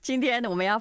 今天我们要